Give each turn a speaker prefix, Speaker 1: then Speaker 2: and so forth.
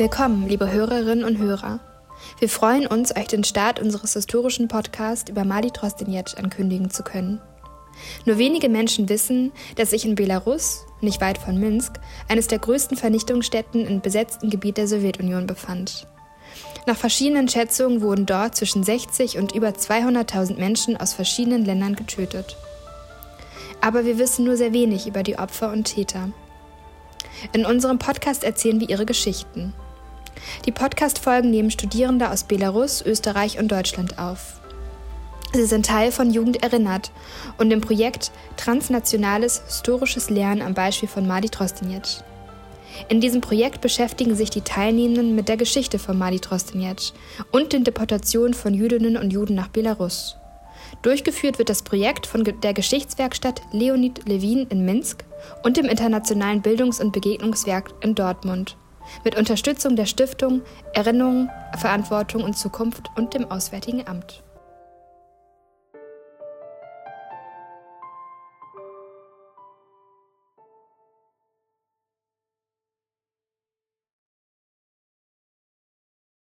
Speaker 1: Willkommen, liebe Hörerinnen und Hörer. Wir freuen uns, euch den Start unseres historischen Podcasts über Mali Trostinetsch ankündigen zu können. Nur wenige Menschen wissen, dass sich in Belarus, nicht weit von Minsk, eines der größten Vernichtungsstätten im besetzten Gebiet der Sowjetunion befand. Nach verschiedenen Schätzungen wurden dort zwischen 60 und über 200.000 Menschen aus verschiedenen Ländern getötet. Aber wir wissen nur sehr wenig über die Opfer und Täter. In unserem Podcast erzählen wir ihre Geschichten. Die Podcast-Folgen nehmen Studierende aus Belarus, Österreich und Deutschland auf. Sie sind Teil von Jugend erinnert und dem Projekt Transnationales historisches Lernen am Beispiel von Madi Trostinetsch. In diesem Projekt beschäftigen sich die Teilnehmenden mit der Geschichte von Madi Trostinetsch und den Deportationen von Jüdinnen und Juden nach Belarus. Durchgeführt wird das Projekt von der Geschichtswerkstatt Leonid Levin in Minsk und dem Internationalen Bildungs- und Begegnungswerk in Dortmund mit Unterstützung der Stiftung Erinnerung, Verantwortung und Zukunft und dem Auswärtigen Amt.